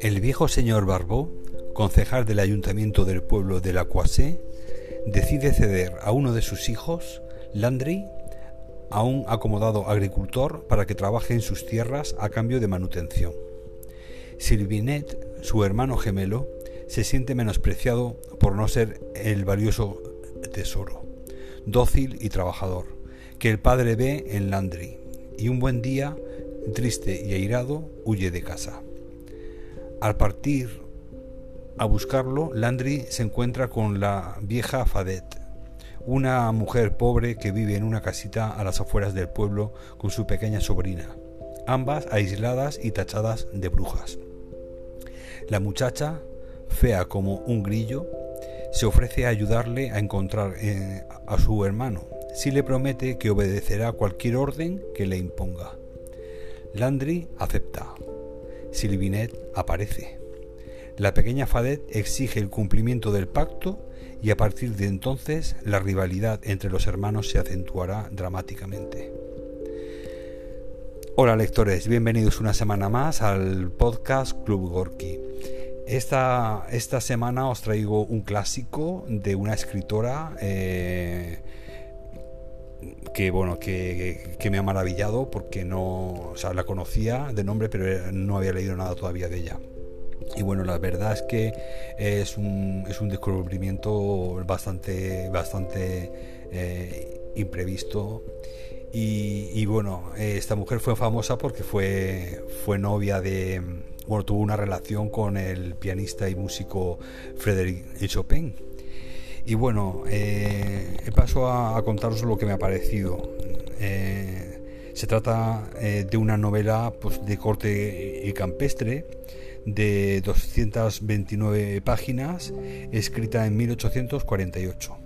El viejo señor Barbó, concejal del ayuntamiento del pueblo de La Coisée, decide ceder a uno de sus hijos, Landry, a un acomodado agricultor para que trabaje en sus tierras a cambio de manutención. Sylvinet, su hermano gemelo, se siente menospreciado por no ser el valioso tesoro, dócil y trabajador, que el padre ve en Landry, y un buen día, triste y airado, huye de casa. Al partir a buscarlo, Landry se encuentra con la vieja Fadet, una mujer pobre que vive en una casita a las afueras del pueblo con su pequeña sobrina, ambas aisladas y tachadas de brujas. La muchacha, fea como un grillo, se ofrece a ayudarle a encontrar eh, a su hermano, si le promete que obedecerá cualquier orden que le imponga. Landry acepta. Sylvinet aparece. La pequeña Fadet exige el cumplimiento del pacto y a partir de entonces la rivalidad entre los hermanos se acentuará dramáticamente. Hola lectores, bienvenidos una semana más al podcast Club Gorky. Esta, esta semana os traigo un clásico de una escritora eh, que bueno que, me ha maravillado porque no la conocía de nombre pero no había leído nada todavía de ella. Y bueno la verdad es que es un, es un descubrimiento bastante bastante eh, imprevisto. Y, bueno esta mujer fue famosa porque fue fue novia de bueno tuvo una relación con el pianista y músico Frédéric Chopin y bueno, eh, paso a, contaros lo que me ha parecido. Eh, se trata eh, de una novela pues, de corte y campestre de 229 páginas, escrita en 1848,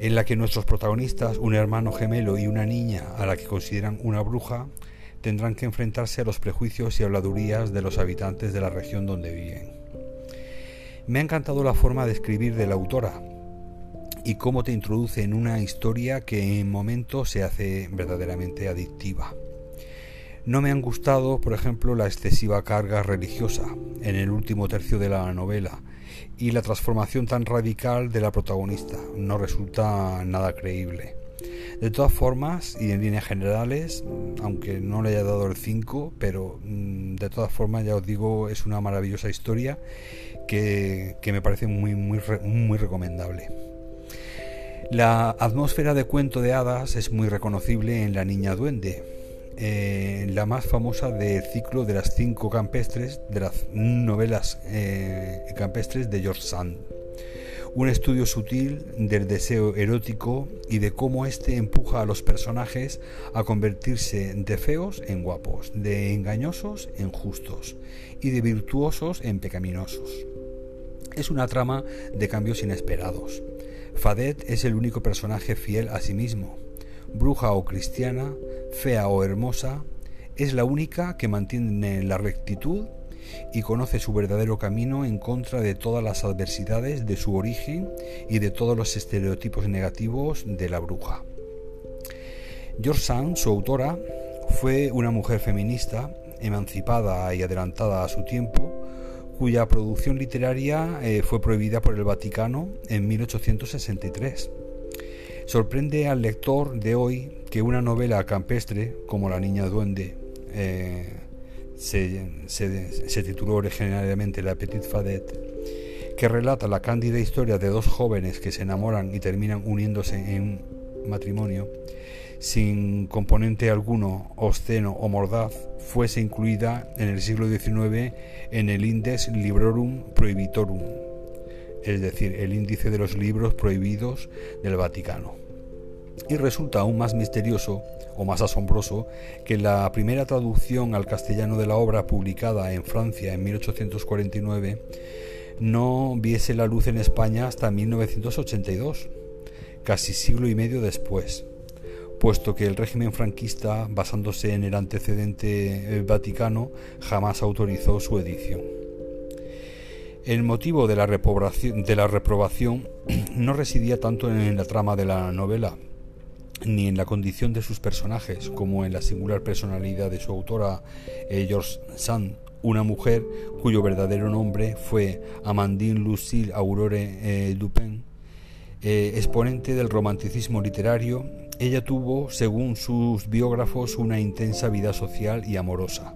en la que nuestros protagonistas, un hermano gemelo y una niña a la que consideran una bruja, tendrán que enfrentarse a los prejuicios y habladurías de los habitantes de la región donde viven. Me ha encantado la forma de escribir de la autora, y cómo te introduce en una historia que en momentos se hace verdaderamente adictiva. No me han gustado, por ejemplo, la excesiva carga religiosa en el último tercio de la novela y la transformación tan radical de la protagonista. No resulta nada creíble. De todas formas, y en líneas generales, aunque no le haya dado el 5, pero mm, de todas formas, ya os digo, es una maravillosa historia que, me parece muy, muy, muy recomendable. La atmósfera de cuento de hadas es muy reconocible en La Niña Duende, eh, la más famosa del ciclo de las cinco campestres, de las novelas eh, campestres de George Sand. Un estudio sutil del deseo erótico y de cómo éste empuja a los personajes a convertirse de feos en guapos, de engañosos en justos y de virtuosos en pecaminosos. Es una trama de cambios inesperados Fadet es el único personaje fiel a sí mismo. Bruja o cristiana, fea o hermosa, es la única que mantiene la rectitud y conoce su verdadero camino en contra de todas las adversidades de su origen y de todos los estereotipos negativos de la bruja. George Sand, su autora, fue una mujer feminista, emancipada y adelantada a su tiempo, cuya producción literaria eh, fue prohibida por el Vaticano en 1863. Sorprende al lector de hoy que una novela campestre como La Niña Duende eh, se, tituló originariamente La Petite Fadette, que relata la cándida historia de dos jóvenes que se enamoran y terminan uniéndose en matrimonio, sin componente alguno obsceno o mordaz, fuese incluida en el siglo XIX en el Index Librorum Prohibitorum, es decir, el índice de los libros prohibidos del Vaticano. Y resulta aún más misterioso o más asombroso que la primera traducción al castellano de la obra publicada en Francia en 1849 no viese la luz en España hasta 1982, casi siglo y medio después puesto que el régimen franquista, basándose en el antecedente eh, vaticano, jamás autorizó su edición. El motivo de la, de la reprobación no residía tanto en la trama de la novela, ni en la condición de sus personajes, como en la singular personalidad de su autora eh, George Sand, una mujer cuyo verdadero nombre fue Amandine Lucille Aurore eh, Dupin, exponente del romanticismo literario, ella tuvo, según sus biógrafos, una intensa vida social y amorosa,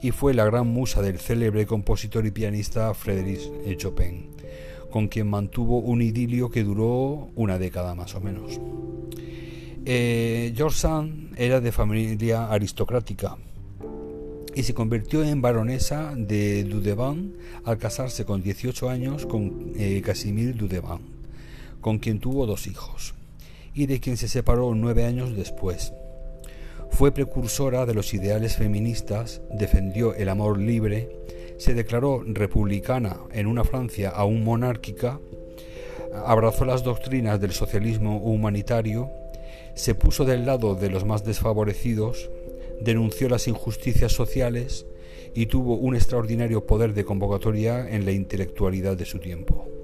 y fue la gran musa del célebre compositor y pianista Frédéric Chopin, con quien mantuvo un idilio que duró una década más o menos. Eh, George Sand era de familia aristocrática y se convirtió en baronesa de Dudevant al casarse con 18 años con eh, Casimir Dudevant, con quien tuvo dos hijos, y de quien se separó nueve años después. Fue precursora de los ideales feministas, defendió el amor libre, se declaró republicana en una Francia aún monárquica, abrazó las doctrinas del socialismo humanitario se puso del lado de los más desfavorecidos, denunció las injusticias sociales y tuvo un extraordinario poder de convocatoria en la intelectualidad de su tiempo.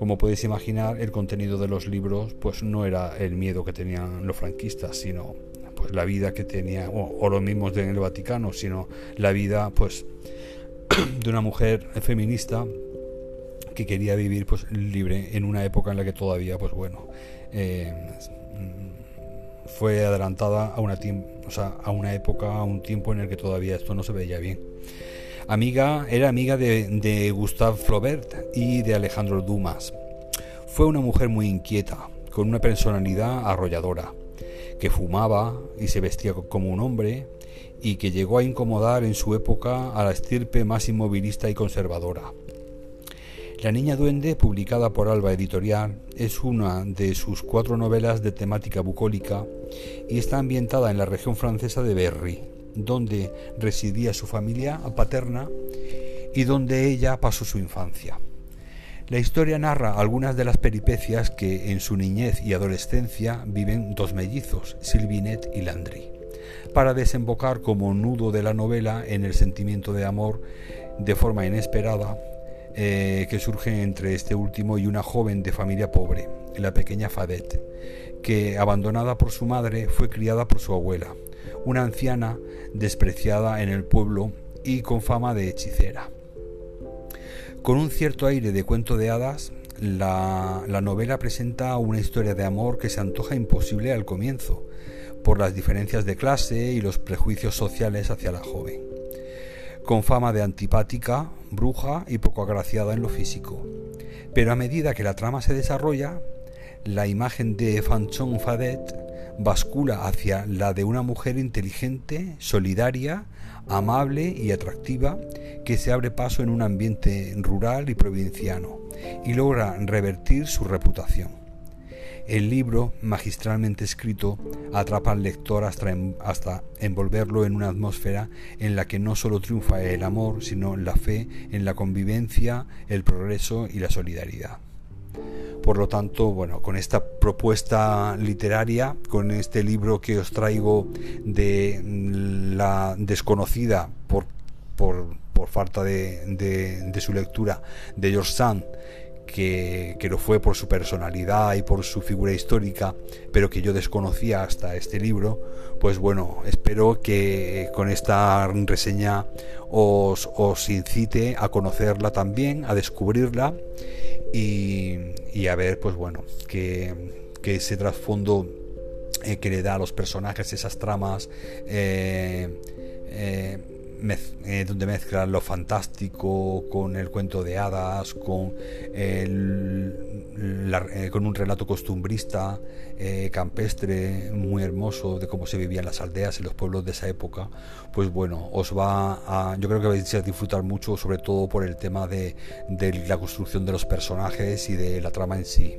Como podéis imaginar, el contenido de los libros pues no era el miedo que tenían los franquistas, sino pues la vida que tenía o, los mismos del Vaticano, sino la vida pues de una mujer feminista que quería vivir pues libre en una época en la que todavía pues bueno eh, fue adelantada a una, o sea, a una época, a un tiempo en el que todavía esto no se veía bien. Amiga, era amiga de, de Gustave Flaubert y de Alejandro Dumas. Fue una mujer muy inquieta, con una personalidad arrolladora, que fumaba y se vestía como un hombre y que llegó a incomodar en su época a la estirpe más inmovilista y conservadora. La Niña Duende, publicada por Alba Editorial, es una de sus cuatro novelas de temática bucólica y está ambientada en la región francesa de Berry, donde residía su familia paterna y donde ella pasó su infancia. La historia narra algunas de las peripecias que en su niñez y adolescencia viven dos mellizos, Sylvinette y Landry, para desembocar como nudo de la novela en el sentimiento de amor de forma inesperada eh, que surge entre este último y una joven de familia pobre, la pequeña Fadette, que, abandonada por su madre, fue criada por su abuela, una anciana despreciada en el pueblo y con fama de hechicera. Con un cierto aire de cuento de hadas, la, la, novela presenta una historia de amor que se antoja imposible al comienzo, por las diferencias de clase y los prejuicios sociales hacia la joven con fama de antipática, bruja y poco agraciada en lo físico. Pero a medida que la trama se desarrolla, la imagen de Fanchon Fadet bascula hacia la de una mujer inteligente, solidaria, amable y atractiva que se abre paso en un ambiente rural y provinciano y logra revertir su reputación. El libro, magistralmente escrito, atrapa al lector hasta, envolverlo en una atmósfera en la que no solo triunfa el amor, sino la fe en la convivencia, el progreso y la solidaridad. Por lo tanto, bueno, con esta propuesta literaria, con este libro que os traigo de la desconocida por, por, falta de, de, su lectura de George Sand, que, lo fue por su personalidad y por su figura histórica, pero que yo desconocía hasta este libro, pues bueno, espero que con esta reseña os, incite a conocerla también, a descubrirla y, a ver, pues bueno, que, ese trasfondo eh, que le da a los personajes, esas tramas, eh, eh, eh, donde mezclan lo fantástico con el cuento de hadas, con, eh, con un relato costumbrista, eh, campestre, muy hermoso de cómo se vivían las aldeas y los pueblos de esa época, pues bueno, os va a, yo creo que vais a disfrutar mucho, sobre todo por el tema de, de la construcción de los personajes y de la trama en sí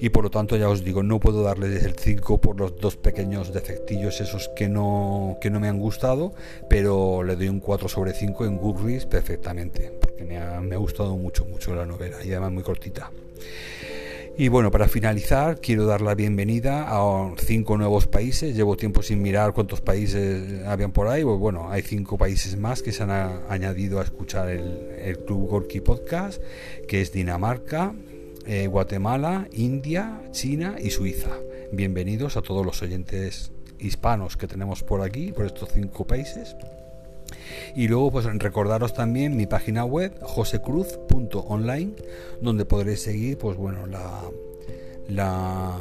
y por lo tanto ya os digo, no puedo darles el 5 por los dos pequeños defectillos esos que no, que no me han gustado, pero le doy un 4 sobre 5 en Goodreads perfectamente, porque me ha, me ha gustado mucho, mucho la novela y además muy cortita. Y bueno, para finalizar, quiero dar la bienvenida a cinco nuevos países. Llevo tiempo sin mirar cuántos países habían por ahí. Pues bueno, hay cinco países más que se han añadido a escuchar el, el Club Gorky Podcast, que es Dinamarca, eh, Guatemala, India, China y Suiza. bienvenidos a todos los oyentes hispanos que tenemos por aquí, por estos cinco países. Y luego, pues recordaros también mi página web, josecruz.online, donde podréis seguir, pues bueno, la, la,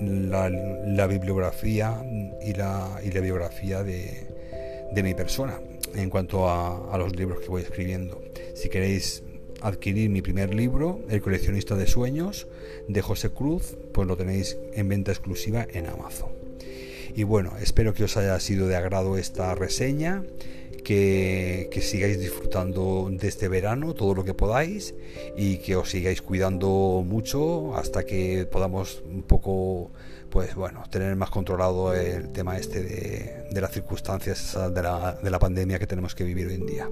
la, bibliografía y la, y la biografía de, de mi persona en cuanto a, a, los libros que voy escribiendo. Si queréis adquirir mi primer libro, El coleccionista de sueños, de José Cruz, pues lo tenéis en venta exclusiva en Amazon. Y bueno, espero que os haya sido de agrado esta reseña que, sigáis disfrutando de este verano todo lo que podáis y que os sigáis cuidando mucho hasta que podamos un poco pues bueno tener más controlado el tema este de, las circunstancias de la, de la pandemia que tenemos que vivir hoy en día.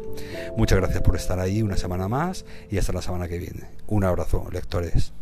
Muchas gracias por estar ahí una semana más y hasta la semana que viene. Un abrazo lectores